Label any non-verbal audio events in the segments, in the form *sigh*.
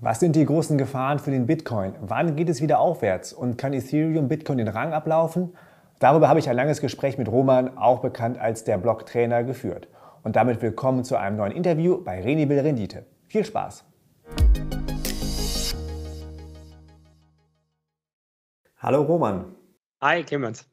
Was sind die großen Gefahren für den Bitcoin? Wann geht es wieder aufwärts? Und kann Ethereum Bitcoin den Rang ablaufen? Darüber habe ich ein langes Gespräch mit Roman, auch bekannt als der Blocktrainer, geführt. Und damit willkommen zu einem neuen Interview bei Renibel Rendite. Viel Spaß! Hallo Roman. Hi Clemens.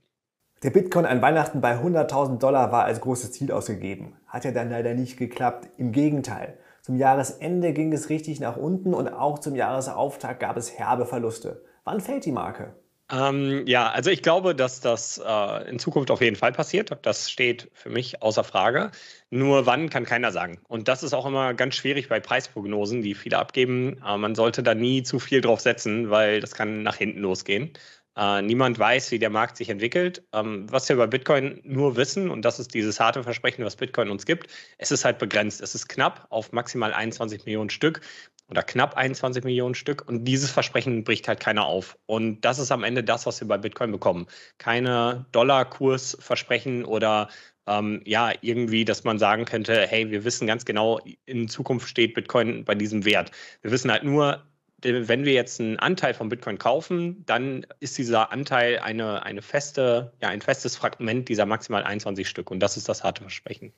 Der Bitcoin an Weihnachten bei 100.000 Dollar war als großes Ziel ausgegeben. Hat ja dann leider nicht geklappt. Im Gegenteil. Zum Jahresende ging es richtig nach unten und auch zum Jahresauftakt gab es herbe Verluste. Wann fällt die Marke? Ähm, ja, also ich glaube, dass das äh, in Zukunft auf jeden Fall passiert. Das steht für mich außer Frage. Nur wann kann keiner sagen. Und das ist auch immer ganz schwierig bei Preisprognosen, die viele abgeben. Äh, man sollte da nie zu viel drauf setzen, weil das kann nach hinten losgehen. Äh, niemand weiß, wie der Markt sich entwickelt. Ähm, was wir über Bitcoin nur wissen, und das ist dieses harte Versprechen, was Bitcoin uns gibt, es ist halt begrenzt. Es ist knapp auf maximal 21 Millionen Stück oder knapp 21 Millionen Stück. Und dieses Versprechen bricht halt keiner auf. Und das ist am Ende das, was wir bei Bitcoin bekommen. Keine Dollarkursversprechen oder ähm, ja, irgendwie, dass man sagen könnte, hey, wir wissen ganz genau, in Zukunft steht Bitcoin bei diesem Wert. Wir wissen halt nur, wenn wir jetzt einen Anteil von Bitcoin kaufen, dann ist dieser Anteil eine, eine feste, ja, ein festes Fragment dieser maximal 21 Stück. Und das ist das harte Versprechen.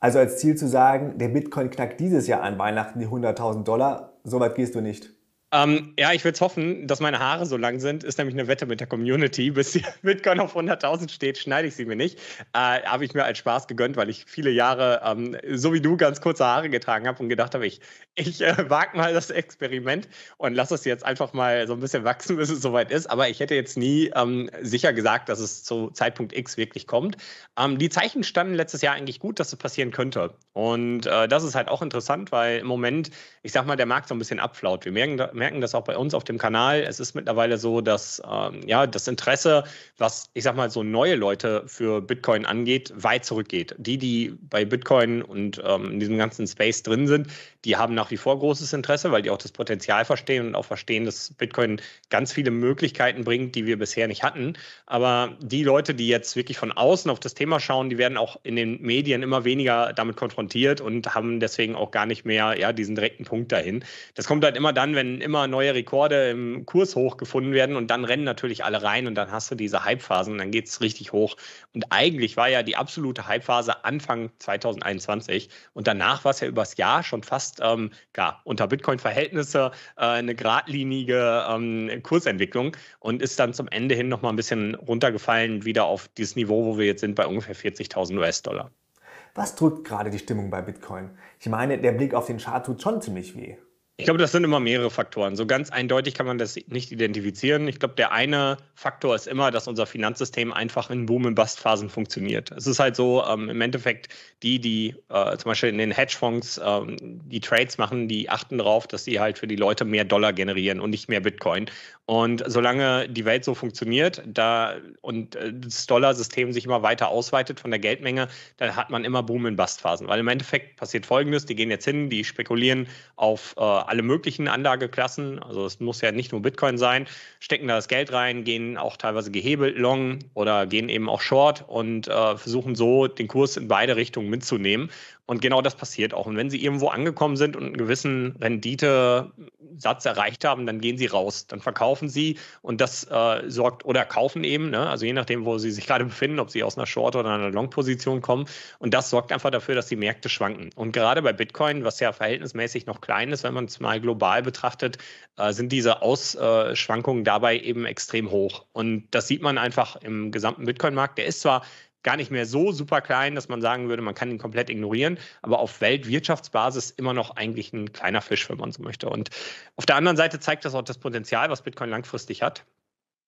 Also als Ziel zu sagen, der Bitcoin knackt dieses Jahr an Weihnachten die 100.000 Dollar, so weit gehst du nicht. Ähm, ja, ich würde es hoffen, dass meine Haare so lang sind. Ist nämlich eine Wette mit der Community. Bis die *laughs* Bitcoin auf 100.000 steht, schneide ich sie mir nicht. Äh, habe ich mir als Spaß gegönnt, weil ich viele Jahre, ähm, so wie du, ganz kurze Haare getragen habe und gedacht habe, ich, ich äh, wage mal das Experiment und lasse es jetzt einfach mal so ein bisschen wachsen, bis es soweit ist. Aber ich hätte jetzt nie ähm, sicher gesagt, dass es zu Zeitpunkt X wirklich kommt. Ähm, die Zeichen standen letztes Jahr eigentlich gut, dass es passieren könnte. Und äh, das ist halt auch interessant, weil im Moment, ich sag mal, der Markt so ein bisschen abflaut. Wir merken, merken das auch bei uns auf dem Kanal. Es ist mittlerweile so, dass ähm, ja, das Interesse, was ich sag mal so neue Leute für Bitcoin angeht, weit zurückgeht. Die, die bei Bitcoin und ähm, in diesem ganzen Space drin sind, die haben nach wie vor großes Interesse, weil die auch das Potenzial verstehen und auch verstehen, dass Bitcoin ganz viele Möglichkeiten bringt, die wir bisher nicht hatten. Aber die Leute, die jetzt wirklich von außen auf das Thema schauen, die werden auch in den Medien immer weniger damit konfrontiert und haben deswegen auch gar nicht mehr ja, diesen direkten Punkt dahin. Das kommt halt immer dann, wenn immer neue Rekorde im Kurs hochgefunden werden und dann rennen natürlich alle rein und dann hast du diese Hypephasen und dann geht es richtig hoch. Und eigentlich war ja die absolute Hypephase Anfang 2021 und danach war es ja übers Jahr schon fast ähm, ja, unter Bitcoin-Verhältnisse äh, eine geradlinige ähm, Kursentwicklung und ist dann zum Ende hin nochmal ein bisschen runtergefallen, wieder auf dieses Niveau, wo wir jetzt sind, bei ungefähr 40.000 US-Dollar. Was drückt gerade die Stimmung bei Bitcoin? Ich meine, der Blick auf den Chart tut schon ziemlich weh. Ich glaube, das sind immer mehrere Faktoren. So ganz eindeutig kann man das nicht identifizieren. Ich glaube, der eine Faktor ist immer, dass unser Finanzsystem einfach in Boom- und Bust-Phasen funktioniert. Es ist halt so, ähm, im Endeffekt, die, die äh, zum Beispiel in den Hedgefonds ähm, die Trades machen, die achten darauf, dass sie halt für die Leute mehr Dollar generieren und nicht mehr Bitcoin. Und solange die Welt so funktioniert da, und äh, das Dollarsystem sich immer weiter ausweitet von der Geldmenge, dann hat man immer Boom- und Bust-Phasen. Weil im Endeffekt passiert Folgendes, die gehen jetzt hin, die spekulieren auf äh, alle möglichen Anlageklassen, also es muss ja nicht nur Bitcoin sein, stecken da das Geld rein, gehen auch teilweise gehebelt long oder gehen eben auch short und äh, versuchen so den Kurs in beide Richtungen mitzunehmen. Und genau das passiert auch. Und wenn sie irgendwo angekommen sind und einen gewissen Renditesatz erreicht haben, dann gehen sie raus, dann verkaufen sie und das äh, sorgt oder kaufen eben, ne? also je nachdem, wo sie sich gerade befinden, ob sie aus einer Short- oder einer Long-Position kommen. Und das sorgt einfach dafür, dass die Märkte schwanken. Und gerade bei Bitcoin, was ja verhältnismäßig noch klein ist, wenn man es mal global betrachtet, äh, sind diese Ausschwankungen dabei eben extrem hoch. Und das sieht man einfach im gesamten Bitcoin-Markt. Der ist zwar gar nicht mehr so super klein, dass man sagen würde, man kann ihn komplett ignorieren, aber auf Weltwirtschaftsbasis immer noch eigentlich ein kleiner Fisch, wenn man so möchte. Und auf der anderen Seite zeigt das auch das Potenzial, was Bitcoin langfristig hat.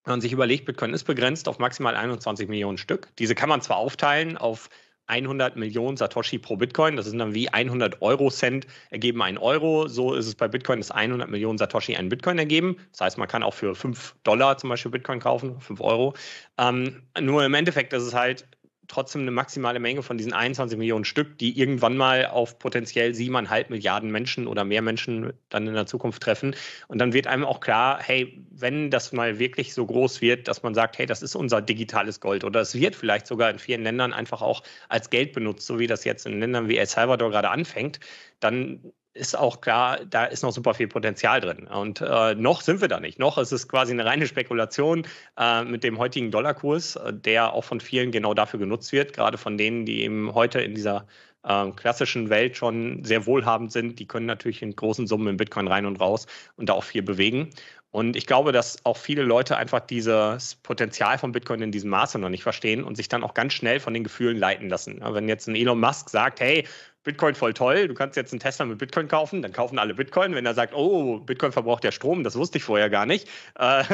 Wenn man sich überlegt, Bitcoin ist begrenzt auf maximal 21 Millionen Stück. Diese kann man zwar aufteilen auf 100 Millionen Satoshi pro Bitcoin. Das sind dann wie 100 Euro-Cent ergeben ein Euro. So ist es bei Bitcoin, dass 100 Millionen Satoshi einen Bitcoin ergeben. Das heißt, man kann auch für 5 Dollar zum Beispiel Bitcoin kaufen, 5 Euro. Ähm, nur im Endeffekt ist es halt trotzdem eine maximale Menge von diesen 21 Millionen Stück, die irgendwann mal auf potenziell siebeneinhalb Milliarden Menschen oder mehr Menschen dann in der Zukunft treffen. Und dann wird einem auch klar, hey, wenn das mal wirklich so groß wird, dass man sagt, hey, das ist unser digitales Gold oder es wird vielleicht sogar in vielen Ländern einfach auch als Geld benutzt, so wie das jetzt in Ländern wie El Salvador gerade anfängt, dann ist auch klar, da ist noch super viel Potenzial drin. Und äh, noch sind wir da nicht. Noch ist es quasi eine reine Spekulation äh, mit dem heutigen Dollarkurs, äh, der auch von vielen genau dafür genutzt wird, gerade von denen, die eben heute in dieser äh, klassischen Welt schon sehr wohlhabend sind. Die können natürlich in großen Summen in Bitcoin rein und raus und da auch viel bewegen. Und ich glaube, dass auch viele Leute einfach dieses Potenzial von Bitcoin in diesem Maße noch nicht verstehen und sich dann auch ganz schnell von den Gefühlen leiten lassen. Wenn jetzt ein Elon Musk sagt, hey, Bitcoin voll toll, du kannst jetzt einen Tesla mit Bitcoin kaufen, dann kaufen alle Bitcoin. Wenn er sagt, oh, Bitcoin verbraucht ja Strom, das wusste ich vorher gar nicht, äh,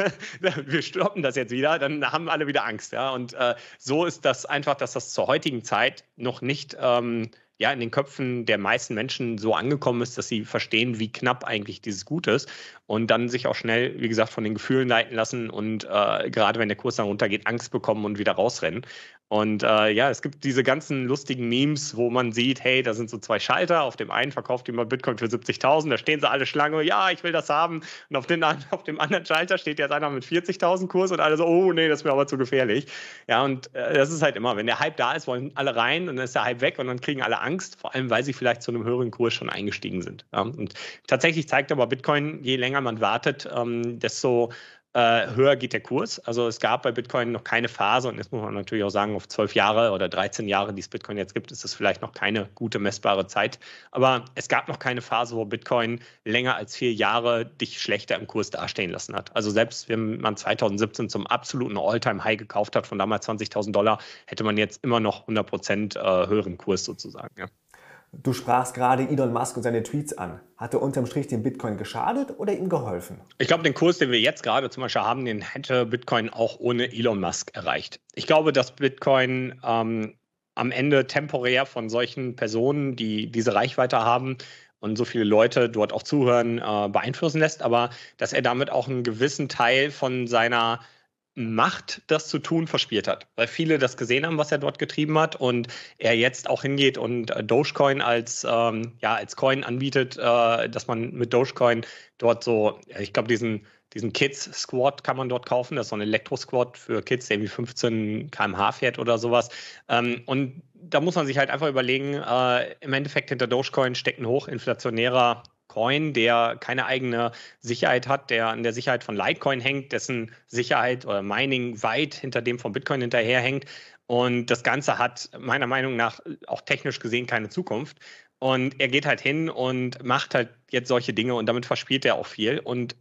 *laughs* wir stoppen das jetzt wieder, dann haben alle wieder Angst. Ja? Und äh, so ist das einfach, dass das zur heutigen Zeit noch nicht ähm, ja, in den Köpfen der meisten Menschen so angekommen ist, dass sie verstehen, wie knapp eigentlich dieses Gut ist und dann sich auch schnell, wie gesagt, von den Gefühlen leiten lassen und äh, gerade wenn der Kurs dann runtergeht, Angst bekommen und wieder rausrennen. Und äh, ja, es gibt diese ganzen lustigen Memes, wo man sieht, hey, da sind so zwei Schalter. Auf dem einen verkauft jemand Bitcoin für 70.000, da stehen sie alle Schlange, ja, ich will das haben. Und auf, den, auf dem anderen Schalter steht jetzt einer mit 40.000 Kurs und alle so, oh nee, das mir aber zu gefährlich. Ja, und äh, das ist halt immer, wenn der Hype da ist, wollen alle rein und dann ist der Hype weg und dann kriegen alle Angst, vor allem weil sie vielleicht zu einem höheren Kurs schon eingestiegen sind. Und tatsächlich zeigt aber Bitcoin, je länger man wartet, ähm, desto äh, höher geht der Kurs. Also es gab bei Bitcoin noch keine Phase, und jetzt muss man natürlich auch sagen, auf zwölf Jahre oder 13 Jahre, die es Bitcoin jetzt gibt, ist das vielleicht noch keine gute messbare Zeit. Aber es gab noch keine Phase, wo Bitcoin länger als vier Jahre dich schlechter im Kurs dastehen lassen hat. Also selbst wenn man 2017 zum absoluten All-Time-High gekauft hat, von damals 20.000 Dollar, hätte man jetzt immer noch 100 Prozent äh, höheren Kurs sozusagen. Ja. Du sprachst gerade Elon Musk und seine Tweets an. Hat er unterm Strich dem Bitcoin geschadet oder ihm geholfen? Ich glaube, den Kurs, den wir jetzt gerade zum Beispiel haben, den hätte Bitcoin auch ohne Elon Musk erreicht. Ich glaube, dass Bitcoin ähm, am Ende temporär von solchen Personen, die diese Reichweite haben, und so viele Leute dort auch zuhören, äh, beeinflussen lässt, aber dass er damit auch einen gewissen Teil von seiner Macht, das zu tun, verspielt hat. Weil viele das gesehen haben, was er dort getrieben hat und er jetzt auch hingeht und äh, Dogecoin als, ähm, ja, als Coin anbietet, äh, dass man mit Dogecoin dort so, ich glaube, diesen, diesen Kids Squad kann man dort kaufen. Das ist so ein Elektro-Squad für Kids, der irgendwie 15 km/h fährt oder sowas. Ähm, und da muss man sich halt einfach überlegen, äh, im Endeffekt hinter Dogecoin steckt ein hochinflationärer Coin, der keine eigene Sicherheit hat, der an der Sicherheit von Litecoin hängt, dessen Sicherheit oder Mining weit hinter dem von Bitcoin hinterherhängt. Und das Ganze hat meiner Meinung nach auch technisch gesehen keine Zukunft. Und er geht halt hin und macht halt jetzt solche Dinge und damit verspielt er auch viel. Und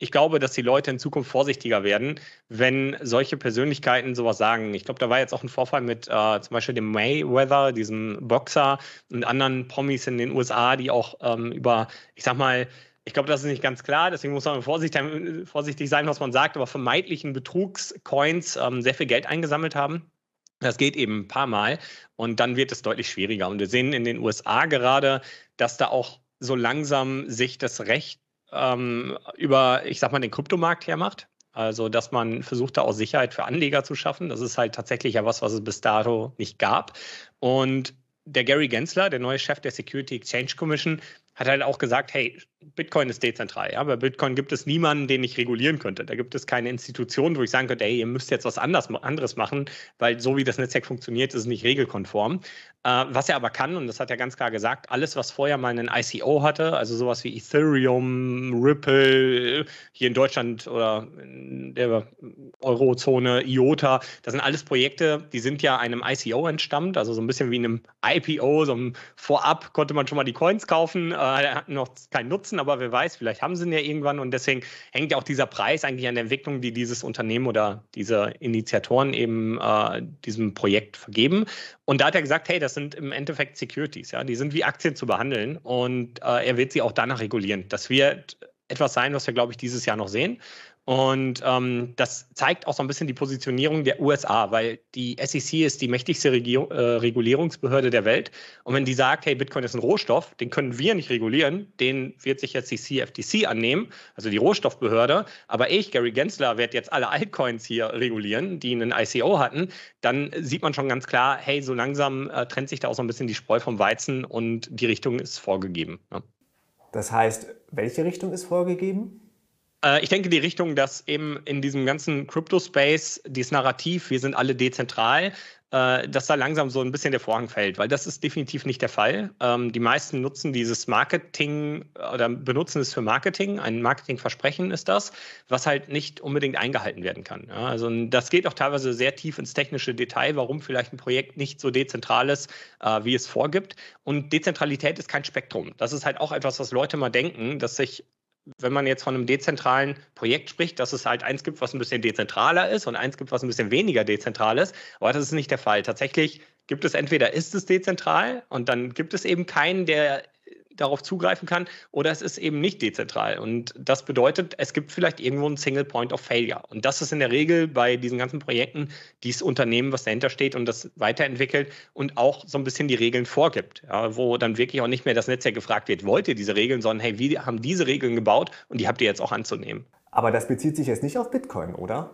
ich glaube, dass die Leute in Zukunft vorsichtiger werden, wenn solche Persönlichkeiten sowas sagen. Ich glaube, da war jetzt auch ein Vorfall mit äh, zum Beispiel dem Mayweather, diesem Boxer und anderen Promis in den USA, die auch ähm, über, ich sag mal, ich glaube, das ist nicht ganz klar, deswegen muss man vorsichtig, sein, was man sagt, aber vermeintlichen Betrugscoins ähm, sehr viel Geld eingesammelt haben. Das geht eben ein paar Mal und dann wird es deutlich schwieriger. Und wir sehen in den USA gerade, dass da auch so langsam sich das Recht ähm, über, ich sag mal, den Kryptomarkt hermacht. Also, dass man versucht, da auch Sicherheit für Anleger zu schaffen. Das ist halt tatsächlich ja was, was es bis dato nicht gab. Und der Gary Gensler, der neue Chef der Security Exchange Commission, hat halt auch gesagt, hey, Bitcoin ist dezentral. Ja? Bei Bitcoin gibt es niemanden, den ich regulieren könnte. Da gibt es keine Institution, wo ich sagen könnte, hey, ihr müsst jetzt was anderes machen, weil so wie das Netzwerk funktioniert, ist es nicht regelkonform. Äh, was er aber kann, und das hat er ganz klar gesagt, alles, was vorher mal einen ICO hatte, also sowas wie Ethereum, Ripple, hier in Deutschland oder in der Eurozone, IOTA, das sind alles Projekte, die sind ja einem ICO entstammt, also so ein bisschen wie einem IPO, so ein Vorab konnte man schon mal die Coins kaufen, äh, hatten noch keinen Nutzen, aber wer weiß, vielleicht haben sie ihn ja irgendwann und deswegen hängt ja auch dieser Preis eigentlich an der Entwicklung, die dieses Unternehmen oder diese Initiatoren eben äh, diesem Projekt vergeben. Und da hat er gesagt, hey, das sind im Endeffekt Securities, ja, die sind wie Aktien zu behandeln und äh, er wird sie auch danach regulieren. Das wird etwas sein, was wir, glaube ich, dieses Jahr noch sehen. Und ähm, das zeigt auch so ein bisschen die Positionierung der USA, weil die SEC ist die mächtigste Regio äh, Regulierungsbehörde der Welt. Und wenn die sagt, hey, Bitcoin ist ein Rohstoff, den können wir nicht regulieren, den wird sich jetzt die CFTC annehmen, also die Rohstoffbehörde. Aber ich, Gary Gensler, werde jetzt alle Altcoins hier regulieren, die einen ICO hatten. Dann sieht man schon ganz klar, hey, so langsam äh, trennt sich da auch so ein bisschen die Spreu vom Weizen und die Richtung ist vorgegeben. Ja. Das heißt, welche Richtung ist vorgegeben? Äh, ich denke, die Richtung, dass eben in diesem ganzen Crypto-Space dieses Narrativ, wir sind alle dezentral, äh, dass da langsam so ein bisschen der Vorhang fällt, weil das ist definitiv nicht der Fall. Ähm, die meisten nutzen dieses Marketing oder benutzen es für Marketing. Ein Marketingversprechen ist das, was halt nicht unbedingt eingehalten werden kann. Also das geht auch teilweise sehr tief ins technische Detail, warum vielleicht ein Projekt nicht so dezentral ist, äh, wie es vorgibt. Und Dezentralität ist kein Spektrum. Das ist halt auch etwas, was Leute mal denken, dass sich wenn man jetzt von einem dezentralen Projekt spricht, dass es halt eins gibt, was ein bisschen dezentraler ist und eins gibt, was ein bisschen weniger dezentral ist. Aber das ist nicht der Fall. Tatsächlich gibt es entweder ist es dezentral und dann gibt es eben keinen, der darauf zugreifen kann oder es ist eben nicht dezentral. Und das bedeutet, es gibt vielleicht irgendwo einen Single Point of Failure. Und das ist in der Regel bei diesen ganzen Projekten dieses Unternehmen, was dahinter steht und das weiterentwickelt und auch so ein bisschen die Regeln vorgibt, ja, wo dann wirklich auch nicht mehr das Netzwerk gefragt wird, wollt ihr diese Regeln, sondern hey, wie haben diese Regeln gebaut und die habt ihr jetzt auch anzunehmen. Aber das bezieht sich jetzt nicht auf Bitcoin, oder?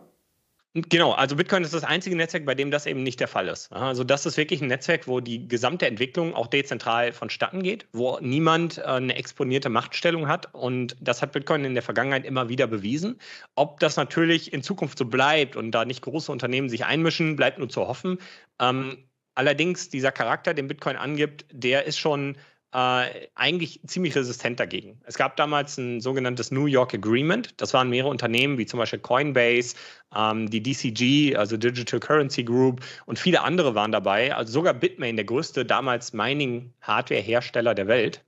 Genau, also Bitcoin ist das einzige Netzwerk, bei dem das eben nicht der Fall ist. Also das ist wirklich ein Netzwerk, wo die gesamte Entwicklung auch dezentral vonstatten geht, wo niemand äh, eine exponierte Machtstellung hat. Und das hat Bitcoin in der Vergangenheit immer wieder bewiesen. Ob das natürlich in Zukunft so bleibt und da nicht große Unternehmen sich einmischen, bleibt nur zu hoffen. Ähm, allerdings, dieser Charakter, den Bitcoin angibt, der ist schon äh, eigentlich ziemlich resistent dagegen. Es gab damals ein sogenanntes New York Agreement. Das waren mehrere Unternehmen wie zum Beispiel Coinbase, ähm, die DCG, also Digital Currency Group und viele andere waren dabei. Also sogar Bitmain, der größte damals Mining-Hardware-Hersteller der Welt.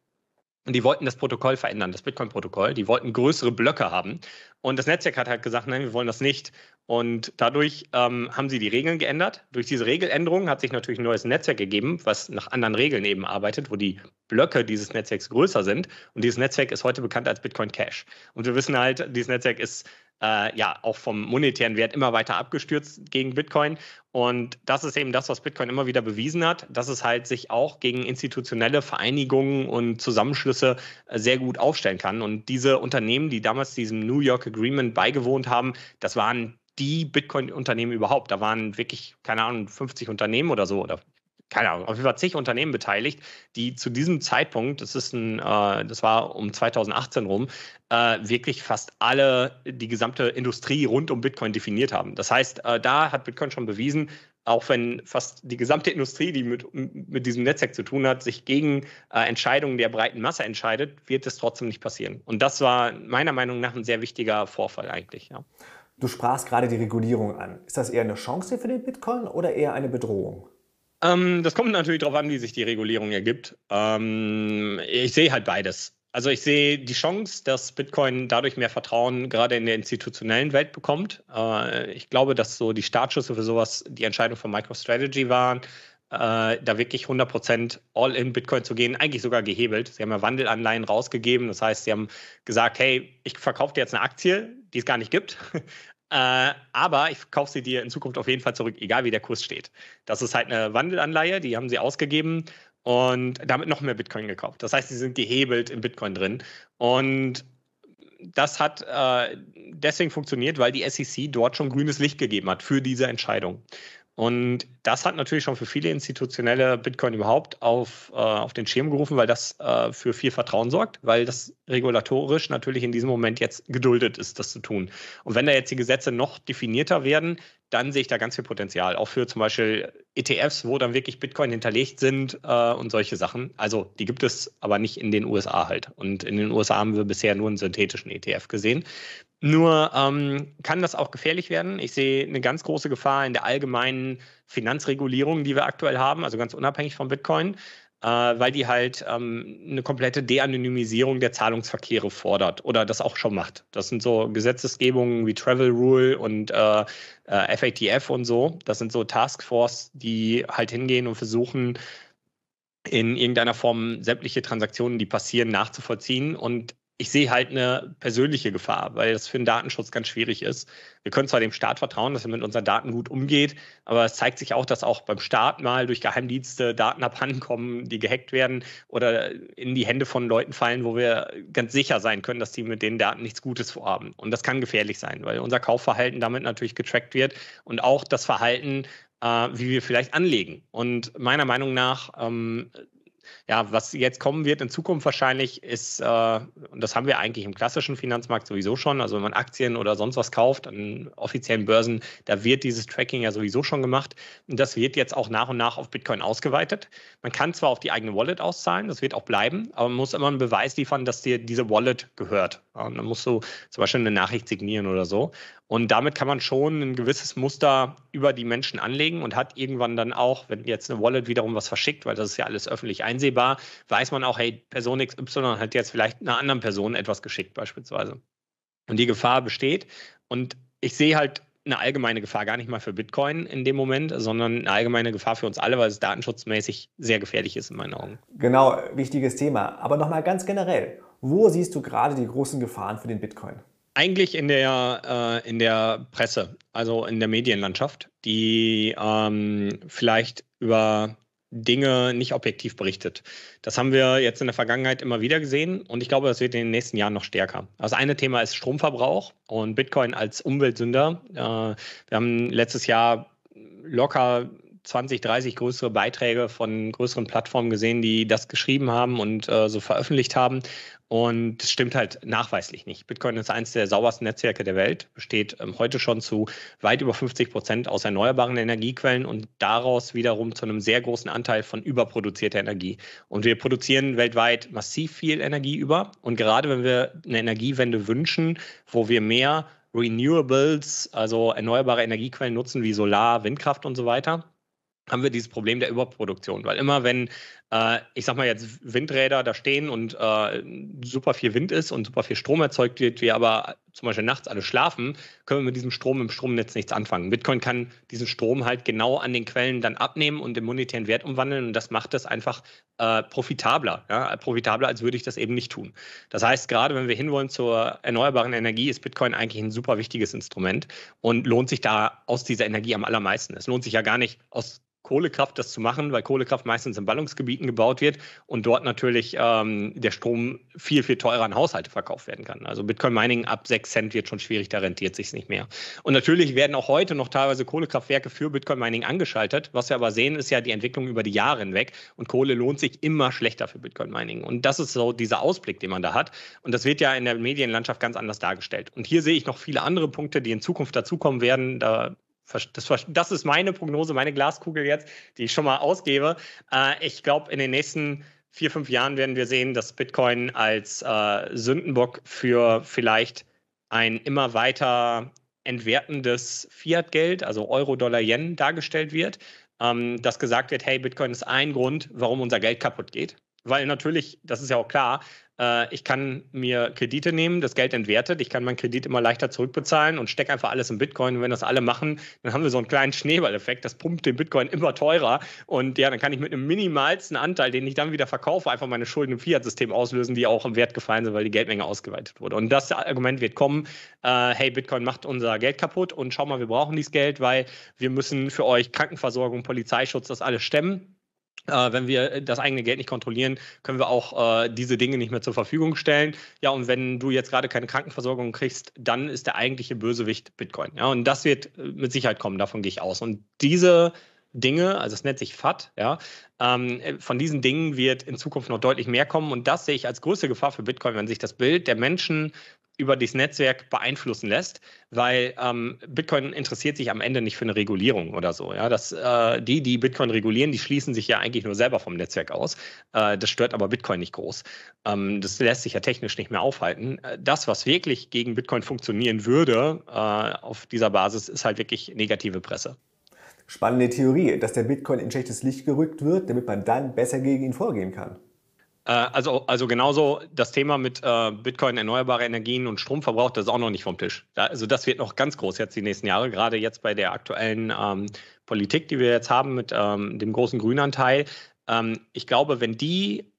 Und die wollten das Protokoll verändern, das Bitcoin-Protokoll. Die wollten größere Blöcke haben. Und das Netzwerk hat halt gesagt, nein, wir wollen das nicht. Und dadurch ähm, haben sie die Regeln geändert. Durch diese Regeländerung hat sich natürlich ein neues Netzwerk gegeben, was nach anderen Regeln eben arbeitet, wo die Blöcke dieses Netzwerks größer sind. Und dieses Netzwerk ist heute bekannt als Bitcoin Cash. Und wir wissen halt, dieses Netzwerk ist äh, ja auch vom monetären Wert immer weiter abgestürzt gegen Bitcoin. Und das ist eben das, was Bitcoin immer wieder bewiesen hat, dass es halt sich auch gegen institutionelle Vereinigungen und Zusammenschlüsse äh, sehr gut aufstellen kann. Und diese Unternehmen, die damals diesem New York Agreement beigewohnt haben, das waren die Bitcoin-Unternehmen überhaupt. Da waren wirklich, keine Ahnung, 50 Unternehmen oder so oder keine Ahnung, auf jeden Fall zig Unternehmen beteiligt, die zu diesem Zeitpunkt, das ist ein, äh, das war um 2018 rum, äh, wirklich fast alle die gesamte Industrie rund um Bitcoin definiert haben. Das heißt, äh, da hat Bitcoin schon bewiesen, auch wenn fast die gesamte Industrie, die mit, mit diesem Netzwerk zu tun hat, sich gegen äh, Entscheidungen der breiten Masse entscheidet, wird es trotzdem nicht passieren. Und das war meiner Meinung nach ein sehr wichtiger Vorfall eigentlich. Ja. Du sprachst gerade die Regulierung an. Ist das eher eine Chance für den Bitcoin oder eher eine Bedrohung? Ähm, das kommt natürlich darauf an, wie sich die Regulierung ergibt. Ähm, ich sehe halt beides. Also ich sehe die Chance, dass Bitcoin dadurch mehr Vertrauen gerade in der institutionellen Welt bekommt. Äh, ich glaube, dass so die Startschüsse für sowas die Entscheidung von MicroStrategy waren, äh, da wirklich 100% All-in Bitcoin zu gehen, eigentlich sogar gehebelt. Sie haben ja Wandelanleihen rausgegeben. Das heißt, sie haben gesagt, hey, ich verkaufe dir jetzt eine Aktie, die es gar nicht gibt. *laughs* Äh, aber ich kaufe sie dir in Zukunft auf jeden Fall zurück, egal wie der Kurs steht. Das ist halt eine Wandelanleihe, die haben sie ausgegeben und damit noch mehr Bitcoin gekauft. Das heißt, sie sind gehebelt in Bitcoin drin. Und das hat äh, deswegen funktioniert, weil die SEC dort schon grünes Licht gegeben hat für diese Entscheidung. Und das hat natürlich schon für viele institutionelle Bitcoin überhaupt auf, äh, auf den Schirm gerufen, weil das äh, für viel Vertrauen sorgt, weil das regulatorisch natürlich in diesem Moment jetzt geduldet ist, das zu tun. Und wenn da jetzt die Gesetze noch definierter werden, dann sehe ich da ganz viel Potenzial, auch für zum Beispiel ETFs, wo dann wirklich Bitcoin hinterlegt sind äh, und solche Sachen. Also die gibt es aber nicht in den USA halt. Und in den USA haben wir bisher nur einen synthetischen ETF gesehen. Nur ähm, kann das auch gefährlich werden. Ich sehe eine ganz große Gefahr in der allgemeinen Finanzregulierung, die wir aktuell haben, also ganz unabhängig von Bitcoin, weil die halt ähm, eine komplette De-Anonymisierung der Zahlungsverkehre fordert oder das auch schon macht. Das sind so Gesetzesgebungen wie Travel Rule und äh, äh, FATF und so. Das sind so Taskforce, die halt hingehen und versuchen, in irgendeiner Form sämtliche Transaktionen, die passieren, nachzuvollziehen und ich sehe halt eine persönliche Gefahr, weil das für den Datenschutz ganz schwierig ist. Wir können zwar dem Staat vertrauen, dass er mit unseren Daten gut umgeht, aber es zeigt sich auch, dass auch beim Staat mal durch Geheimdienste Daten abhandenkommen, die gehackt werden oder in die Hände von Leuten fallen, wo wir ganz sicher sein können, dass die mit den Daten nichts Gutes vorhaben. Und das kann gefährlich sein, weil unser Kaufverhalten damit natürlich getrackt wird und auch das Verhalten, äh, wie wir vielleicht anlegen. Und meiner Meinung nach ähm, Ja, was jetzt kommen wird in Zukunft wahrscheinlich ist, äh, und das haben wir eigentlich im klassischen Finanzmarkt sowieso schon, also wenn man Aktien oder sonst was kauft an offiziellen Börsen, da wird dieses Tracking ja sowieso schon gemacht. Und das wird jetzt auch nach und nach auf Bitcoin ausgeweitet. Man kann zwar auf die eigene Wallet auszahlen, das wird auch bleiben, aber man muss immer einen Beweis liefern, dass dir diese Wallet gehört. Und dann musst du zum Beispiel eine Nachricht signieren oder so. Und damit kann man schon ein gewisses Muster über die Menschen anlegen und hat irgendwann dann auch, wenn jetzt eine Wallet wiederum was verschickt, weil das ist ja alles öffentlich einsehbar, weiß man auch, hey, Person XY hat jetzt vielleicht einer anderen Person etwas geschickt beispielsweise. Und die Gefahr besteht. Und ich sehe halt eine allgemeine Gefahr gar nicht mal für Bitcoin in dem Moment, sondern eine allgemeine Gefahr für uns alle, weil es datenschutzmäßig sehr gefährlich ist in meinen Augen. Genau, wichtiges Thema. Aber nochmal ganz generell, wo siehst du gerade die großen Gefahren für den Bitcoin? Eigentlich in der, äh, in der Presse, also in der Medienlandschaft, die ähm, vielleicht über Dinge nicht objektiv berichtet. Das haben wir jetzt in der Vergangenheit immer wieder gesehen und ich glaube, das wird in den nächsten Jahren noch stärker. Das eine Thema ist Stromverbrauch und Bitcoin als Umweltsünder. Äh, wir haben letztes Jahr locker 20, 30 größere Beiträge von größeren Plattformen gesehen, die das geschrieben haben und äh, so veröffentlicht haben. Und das stimmt halt nachweislich nicht. Bitcoin ist eines der saubersten Netzwerke der Welt, besteht ähm, heute schon zu weit über 50 Prozent aus erneuerbaren Energiequellen und daraus wiederum zu einem sehr großen Anteil von überproduzierter Energie. Und wir produzieren weltweit massiv viel Energie über. Und gerade wenn wir eine Energiewende wünschen, wo wir mehr Renewables, also erneuerbare Energiequellen nutzen wie Solar, Windkraft und so weiter, haben wir dieses Problem der Überproduktion. Weil immer wenn, äh, ich sag mal jetzt, Windräder da stehen und äh, super viel Wind ist und super viel Strom erzeugt wird, wir aber zum Beispiel nachts alle schlafen, können wir mit diesem Strom im Stromnetz nichts anfangen. Bitcoin kann diesen Strom halt genau an den Quellen dann abnehmen und den monetären Wert umwandeln und das macht es einfach äh, profitabler. Ja? Profitabler, als würde ich das eben nicht tun. Das heißt, gerade wenn wir hinwollen zur erneuerbaren Energie, ist Bitcoin eigentlich ein super wichtiges Instrument und lohnt sich da aus dieser Energie am allermeisten. Es lohnt sich ja gar nicht aus Kohlekraft das zu machen, weil Kohlekraft meistens in Ballungsgebieten gebaut wird und dort natürlich ähm, der Strom viel, viel teurer an Haushalte verkauft werden kann. Also Bitcoin Mining ab 6 Cent wird schon schwierig, da rentiert sich nicht mehr. Und natürlich werden auch heute noch teilweise Kohlekraftwerke für Bitcoin Mining angeschaltet. Was wir aber sehen, ist ja die Entwicklung über die Jahre hinweg und Kohle lohnt sich immer schlechter für Bitcoin Mining. Und das ist so dieser Ausblick, den man da hat. Und das wird ja in der Medienlandschaft ganz anders dargestellt. Und hier sehe ich noch viele andere Punkte, die in Zukunft dazukommen werden. Da das, das, ist meine Prognose, meine Glaskugel jetzt, die ich schon mal ausgebe. Äh, ich glaube, in den nächsten vier, fünf Jahren werden wir sehen, dass Bitcoin als äh, Sündenbock für vielleicht ein immer weiter entwertendes Fiat-Geld, also Euro, Dollar, Yen, dargestellt wird. Ähm, dass gesagt wird, hey, Bitcoin ist ein Grund, warum unser Geld kaputt geht. Weil natürlich, das ist ja auch klar, ich kann mir Kredite nehmen, das Geld entwertet, ich kann meinen Kredit immer leichter zurückbezahlen und stecke einfach alles in Bitcoin. Und wenn das alle machen, dann haben wir so einen kleinen Schneeballeffekt, das pumpt den Bitcoin immer teurer. Und ja, dann kann ich mit einem minimalsten Anteil, den ich dann wieder verkaufe, einfach meine Schulden im Fiat-System auslösen, die auch im Wert gefallen sind, weil die Geldmenge ausgeweitet wurde. Und das Argument wird kommen, äh, hey, Bitcoin macht unser Geld kaputt und schau mal, wir brauchen dieses Geld, weil wir müssen für euch Krankenversorgung, Polizeischutz, das alles stemmen. Äh, wenn wir das eigene Geld nicht kontrollieren, können wir auch äh, diese Dinge nicht mehr zur Verfügung stellen. Ja, und wenn du jetzt gerade keine Krankenversorgung kriegst, dann ist der eigentliche Bösewicht Bitcoin. Ja, und das wird äh, mit Sicherheit kommen, davon gehe ich aus. Und diese Dinge, also es nennt sich FAT, ja, ähm, von diesen Dingen wird in Zukunft noch deutlich mehr kommen. Und das sehe ich als größte Gefahr für Bitcoin, wenn sich das Bild der Menschen über dieses Netzwerk beeinflussen lässt, weil ähm, Bitcoin interessiert sich am Ende nicht für eine Regulierung oder so. Ja, das, äh, die, die Bitcoin regulieren, die schließen sich ja eigentlich nur selber vom Netzwerk aus. Äh, das stört aber Bitcoin nicht groß. Ähm, das lässt sich ja technisch nicht mehr aufhalten. Äh, das, was wirklich gegen Bitcoin funktionieren würde äh, auf dieser Basis, ist halt wirklich negative Presse. Spannende Theorie, dass der Bitcoin in schlechtes Licht gerückt wird, damit man dann besser gegen ihn vorgehen kann. Äh, also, also genauso das Thema mit äh, Bitcoin, erneuerbare Energien und Stromverbrauch, das ist auch noch nicht vom Tisch. Da, also das wird noch ganz groß jetzt die nächsten Jahre, gerade jetzt bei der aktuellen ähm, Politik, die wir jetzt haben mit ähm, dem großen Grünanteil. Ähm, ich glaube, wenn die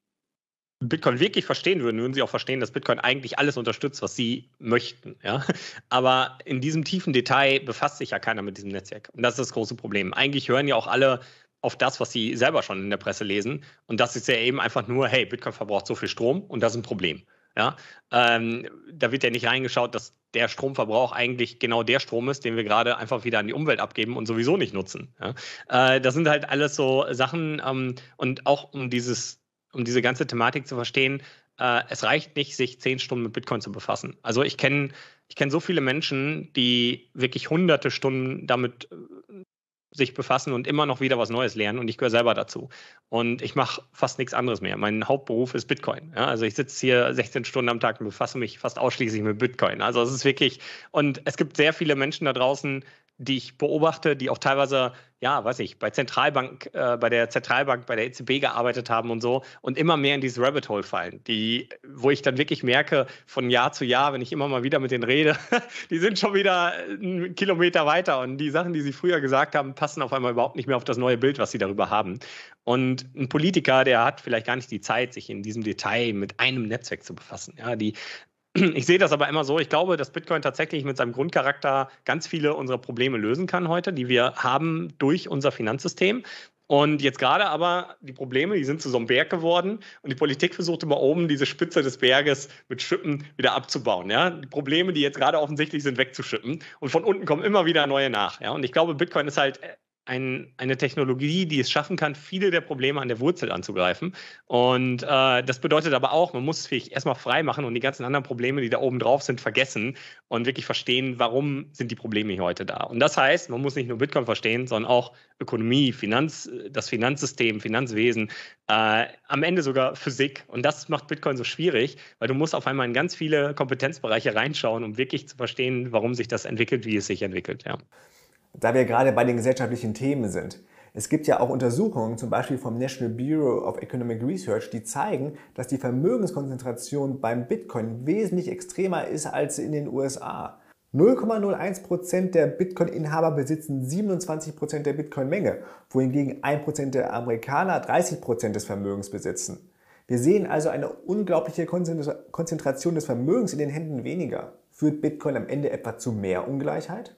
Bitcoin wirklich verstehen würden, würden sie auch verstehen, dass Bitcoin eigentlich alles unterstützt, was sie möchten. Ja? *laughs* Aber in diesem tiefen Detail befasst sich ja keiner mit diesem Netzwerk. Und das ist das große Problem. Eigentlich hören ja auch alle auf das, was sie selber schon in der Presse lesen. Und das ist ja eben einfach nur, hey, Bitcoin verbraucht so viel Strom und das ist ein Problem. Ja, ähm, da wird ja nicht reingeschaut, dass der Stromverbrauch eigentlich genau der Strom ist, den wir gerade einfach wieder an die Umwelt abgeben und sowieso nicht nutzen. Ja? Äh, das sind halt alles so Sachen ähm, und auch um dieses um diese ganze Thematik zu verstehen, äh, es reicht nicht, sich zehn Stunden mit Bitcoin zu befassen. Also ich kenne ich kenn so viele Menschen, die wirklich hunderte Stunden damit äh, sich befassen und immer noch wieder was Neues lernen und ich gehöre selber dazu. Und ich mache fast nichts anderes mehr. Mein Hauptberuf ist Bitcoin. Ja, also ich sitze hier 16 Stunden am Tag und befasse mich fast ausschließlich mit Bitcoin. Also es ist wirklich, und es gibt sehr viele Menschen da draußen, die ich beobachte, die auch teilweise, ja, weiß ich, bei Zentralbank, äh, bei der Zentralbank, bei der EZB gearbeitet haben und so und immer mehr in dieses Rabbit Hole fallen, die, wo ich dann wirklich merke, von Jahr zu Jahr, wenn ich immer mal wieder mit denen rede, *laughs* die sind schon wieder einen Kilometer weiter und die Sachen, die sie früher gesagt haben, passen auf einmal überhaupt nicht mehr auf das neue Bild, was sie darüber haben. Und ein Politiker, der hat vielleicht gar nicht die Zeit, sich in diesem Detail mit einem Netzwerk zu befassen. Ja, die ich sehe das aber immer so. Ich glaube, dass Bitcoin tatsächlich mit seinem Grundcharakter ganz viele unserer Probleme lösen kann heute, die wir haben durch unser Finanzsystem. Und jetzt gerade aber die Probleme, die sind zu so einem Berg geworden und die Politik versucht immer oben diese Spitze des Berges mit Schippen wieder abzubauen. Ja? Die Probleme, die jetzt gerade offensichtlich sind, wegzuschippen und von unten kommen immer wieder neue nach. Ja? Und ich glaube, Bitcoin ist halt ein, eine Technologie, die es schaffen kann, viele der Probleme an der Wurzel anzugreifen. Und äh, das bedeutet aber auch, man muss vielleicht erstmal frei machen und die ganzen anderen Probleme, die da oben drauf sind, vergessen und wirklich verstehen, warum sind die Probleme hier heute da. Und das heißt, man muss nicht nur Bitcoin verstehen, sondern auch Ökonomie, Finanz, das Finanzsystem, Finanzwesen, äh, am Ende sogar Physik. Und das macht Bitcoin so schwierig, weil du musst auf einmal in ganz viele Kompetenzbereiche reinschauen, um wirklich zu verstehen, warum sich das entwickelt, wie es sich entwickelt. Ja. Da wir gerade bei den gesellschaftlichen Themen sind. Es gibt ja auch Untersuchungen, zum Beispiel vom National Bureau of Economic Research, die zeigen, dass die Vermögenskonzentration beim Bitcoin wesentlich extremer ist als in den USA. 0,01% der Bitcoin-Inhaber besitzen 27% der Bitcoin-Menge, wohingegen 1% der Amerikaner 30% des Vermögens besitzen. Wir sehen also eine unglaubliche Konzentration des Vermögens in den Händen weniger. Führt Bitcoin am Ende etwa zu mehr Ungleichheit?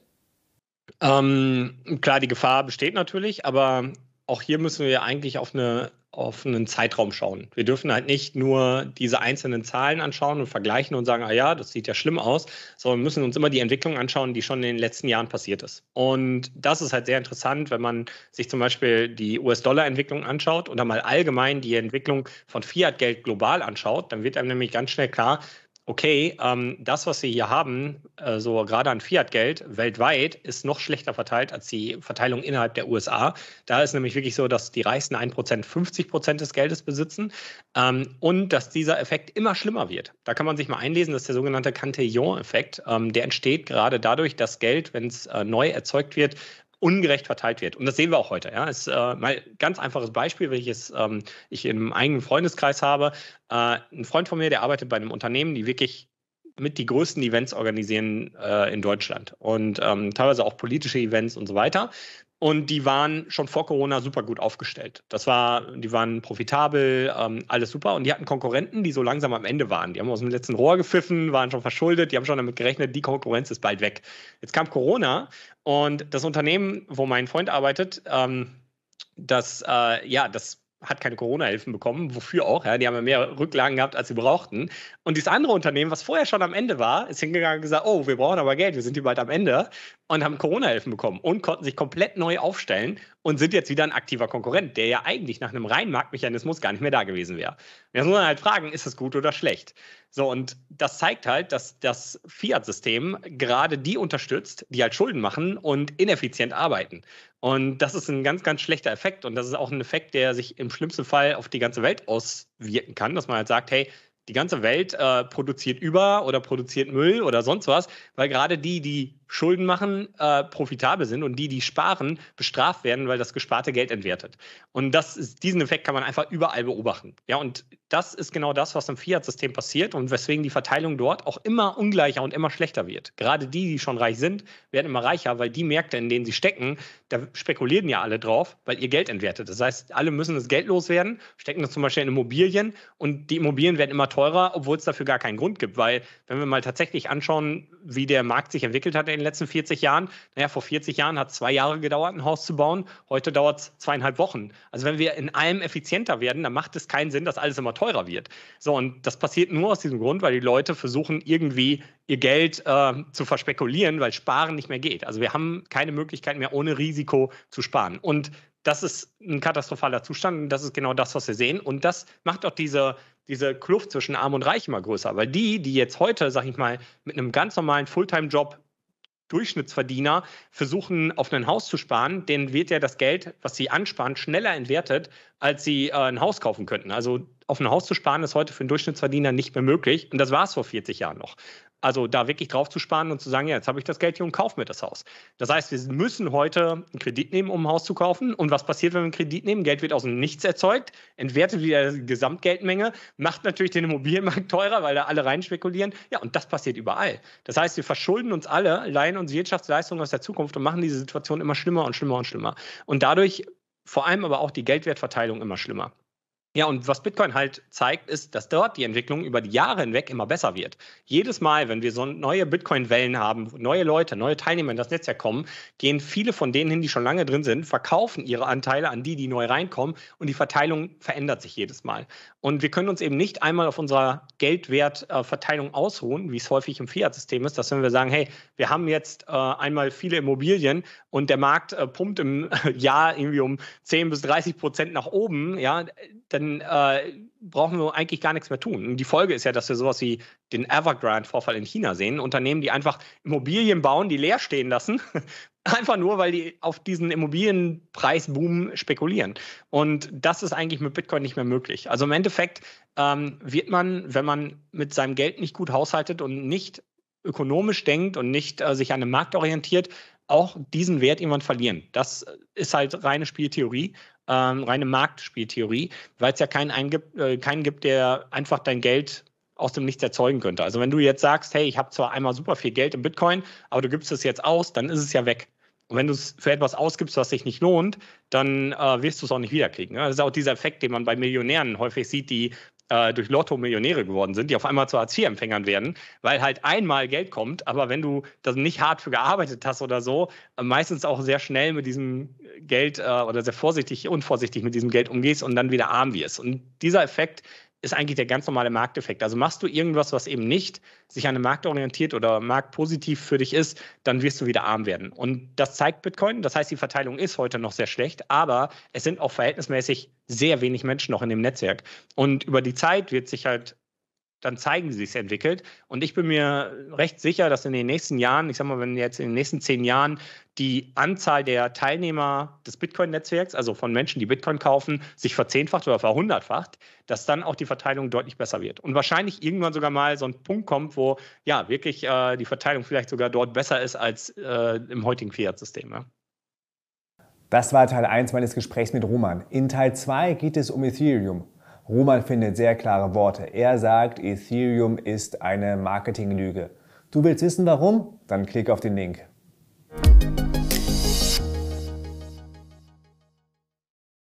Ähm, klar, die Gefahr besteht natürlich, aber auch hier müssen wir eigentlich auf, eine, auf einen Zeitraum schauen. Wir dürfen halt nicht nur diese einzelnen Zahlen anschauen und vergleichen und sagen, ah ja, das sieht ja schlimm aus, sondern müssen uns immer die Entwicklung anschauen, die schon in den letzten Jahren passiert ist. Und das ist halt sehr interessant, wenn man sich zum Beispiel die US-Dollar-Entwicklung anschaut oder mal allgemein die Entwicklung von Fiat-Geld global anschaut, dann wird einem nämlich ganz schnell klar, okay, ähm, das, was wir hier haben, äh, so gerade an Fiat-Geld weltweit, ist noch schlechter verteilt als die Verteilung innerhalb der USA. Da ist nämlich wirklich so, dass die reichsten 1% 50% des Geldes besitzen ähm, und dass dieser Effekt immer schlimmer wird. Da kann man sich mal einlesen, das ist der sogenannte Cantillon-Effekt. Ähm, der entsteht gerade dadurch, dass Geld, wenn es äh, neu erzeugt wird, ungerecht verteilt wird. Und das sehen wir auch heute. Ja, ist äh, mal ganz einfaches Beispiel, welches ähm, ich im eigenen Freundeskreis habe. Äh, ein Freund von mir, der arbeitet bei einem Unternehmen, die wirklich mit die größten Events organisieren äh, in Deutschland und ähm, teilweise auch politische Events und so weiter. Und die waren schon vor Corona super gut aufgestellt. Das war, die waren profitabel, ähm, alles super. Und die hatten Konkurrenten, die so langsam am Ende waren. Die haben aus dem letzten Rohr gepfiffen, waren schon verschuldet, die haben schon damit gerechnet, die Konkurrenz ist bald weg. Jetzt kam Corona und das Unternehmen, wo mein Freund arbeitet, ähm, das, äh, ja, das hat keine Corona-Hilfen bekommen, wofür auch, ja, die haben ja mehr Rücklagen gehabt, als sie brauchten. Und dieses andere Unternehmen, was vorher schon am Ende war, ist hingegangen und gesagt, oh, wir brauchen aber Geld, wir sind hier bald am Ende und haben Corona-Hilfen bekommen und konnten sich komplett neu aufstellen und sind jetzt wieder ein aktiver Konkurrent, der ja eigentlich nach einem reinen Marktmechanismus gar nicht mehr da gewesen wäre. Jetzt muss man halt fragen, ist das gut oder schlecht? So, und das zeigt halt, dass das Fiat-System gerade die unterstützt, die halt Schulden machen und ineffizient arbeiten. Und das ist ein ganz, ganz schlechter Effekt. Und das ist auch ein Effekt, der sich im schlimmsten Fall auf die ganze Welt auswirken kann, dass man halt sagt, hey, die ganze Welt äh, produziert über oder produziert Müll oder sonst was, weil gerade die, die Schulden machen, äh, profitabel sind und die, die sparen, bestraft werden, weil das gesparte Geld entwertet. Und das ist, diesen Effekt kann man einfach überall beobachten. Ja, und das ist genau das, was im Fiat-System passiert und weswegen die Verteilung dort auch immer ungleicher und immer schlechter wird. Gerade die, die schon reich sind, werden immer reicher, weil die Märkte, in denen sie stecken, da spekulieren ja alle drauf, weil ihr Geld entwertet. Das heißt, alle müssen das Geld loswerden, stecken das zum Beispiel in Immobilien und die Immobilien werden immer teurer, obwohl es dafür gar keinen Grund gibt. Weil, wenn wir mal tatsächlich anschauen, wie der Markt sich entwickelt hat in den letzten 40 Jahren. Naja, vor 40 Jahren hat es zwei Jahre gedauert, ein Haus zu bauen. Heute dauert es zweieinhalb Wochen. Also wenn wir in allem effizienter werden, dann macht es keinen Sinn, dass alles immer teurer wird. So, und das passiert nur aus diesem Grund, weil die Leute versuchen, irgendwie ihr Geld äh, zu verspekulieren, weil Sparen nicht mehr geht. Also wir haben keine Möglichkeit mehr, ohne Risiko zu sparen. Und das ist ein katastrophaler Zustand und das ist genau das, was wir sehen. Und das macht auch diese, diese Kluft zwischen Arm und Reich immer größer, weil die, die jetzt heute, sag ich mal, mit einem ganz normalen Fulltime-Job Durchschnittsverdiener versuchen, auf ein Haus zu sparen, denen wird ja das Geld, was sie ansparen, schneller entwertet, als sie äh, ein Haus kaufen könnten. Also auf ein Haus zu sparen ist heute für einen Durchschnittsverdiener nicht mehr möglich. Und das war es vor 40 Jahren noch. Also da wirklich drauf zu sparen und zu sagen, ja, jetzt habe ich das Geld hier und kaufe mir das Haus. Das heißt, wir müssen heute einen Kredit nehmen, um ein Haus zu kaufen. Und was passiert, wenn wir einen Kredit nehmen? Geld wird aus dem Nichts erzeugt, entwertet wieder die Gesamtgeldmenge, macht natürlich den Immobilienmarkt teurer, weil da alle rein spekulieren. Ja, und das passiert überall. Das heißt, wir verschulden uns alle, leihen uns Wirtschaftsleistungen aus der Zukunft und machen diese Situation immer schlimmer und schlimmer und schlimmer. Und dadurch vor allem aber auch die Geldwertverteilung immer schlimmer. Ja, und was Bitcoin halt zeigt, ist, dass dort die Entwicklung über die Jahre hinweg immer besser wird. Jedes Mal, wenn wir so neue Bitcoin-Wellen haben, neue Leute, neue Teilnehmer in das Netzwerk kommen, gehen viele von denen hin, die schon lange drin sind, verkaufen ihre Anteile an die, die neu reinkommen und die Verteilung verändert sich jedes Mal. Und wir können uns eben nicht einmal auf unserer Geldwertverteilung ausruhen, wie es häufig im Fiat-System ist, dass wenn wir sagen, hey, wir haben jetzt äh, einmal viele Immobilien und der Markt äh, pumpt im *laughs* Jahr irgendwie um 10 bis 30 Prozent nach oben, ja, dann äh, brauchen wir eigentlich gar nichts mehr tun. Die Folge ist ja, dass wir sowas wie den Evergrande-Vorfall in China sehen. Unternehmen, die einfach Immobilien bauen, die leer stehen lassen, *laughs* einfach nur, weil die auf diesen Immobilienpreisboom spekulieren. Und das ist eigentlich mit Bitcoin nicht mehr möglich. Also im Endeffekt ähm, wird man, wenn man mit seinem Geld nicht gut haushaltet und nicht ökonomisch denkt und nicht äh, sich an dem Markt orientiert, auch diesen Wert irgendwann verlieren. Das ist halt reine Spieltheorie ähm, reine Marktspieltheorie, weil es ja keinen, eingibt, äh, keinen gibt, der einfach dein Geld aus dem Nichts erzeugen könnte. Also wenn du jetzt sagst, hey, ich habe zwar einmal super viel Geld im Bitcoin, aber du gibst es jetzt aus, dann ist es ja weg. Und wenn du es für etwas ausgibst, was sich nicht lohnt, dann äh, wirst du es auch nicht wiederkriegen. Das ist auch dieser Effekt, den man bei Millionären häufig sieht, die äh, durch Lotto Millionäre geworden sind, die auf einmal zu Hartz-IV-Empfängern werden, weil halt einmal Geld kommt, aber wenn du das nicht hart für gearbeitet hast oder so, äh, meistens auch sehr schnell mit diesem Geld äh, oder sehr vorsichtig, unvorsichtig mit diesem Geld umgehst und dann wieder arm wirst. Und dieser Effekt ist eigentlich der ganz normale Markteffekt. Also machst du irgendwas, was eben nicht sich an den Markt orientiert oder marktpositiv für dich ist, dann wirst du wieder arm werden. Und das zeigt Bitcoin. Das heißt, die Verteilung ist heute noch sehr schlecht, aber es sind auch verhältnismäßig sehr wenig Menschen noch in dem Netzwerk. Und über die Zeit wird sich halt dann zeigen, wie sich entwickelt. Und ich bin mir recht sicher, dass in den nächsten Jahren, ich sag mal, wenn jetzt in den nächsten zehn Jahren die Anzahl der Teilnehmer des Bitcoin-Netzwerks, also von Menschen, die Bitcoin kaufen, sich verzehnfacht oder verhundertfacht, dass dann auch die Verteilung deutlich besser wird. Und wahrscheinlich irgendwann sogar mal so ein Punkt kommt, wo ja wirklich äh, die Verteilung vielleicht sogar dort besser ist als äh, im heutigen Fiat-System. Ja. Das war Teil 1 meines Gesprächs mit Roman. In Teil 2 geht es um Ethereum. Roman findet sehr klare Worte. Er sagt, Ethereum ist eine Marketinglüge. Du willst wissen warum? Dann klick auf den Link.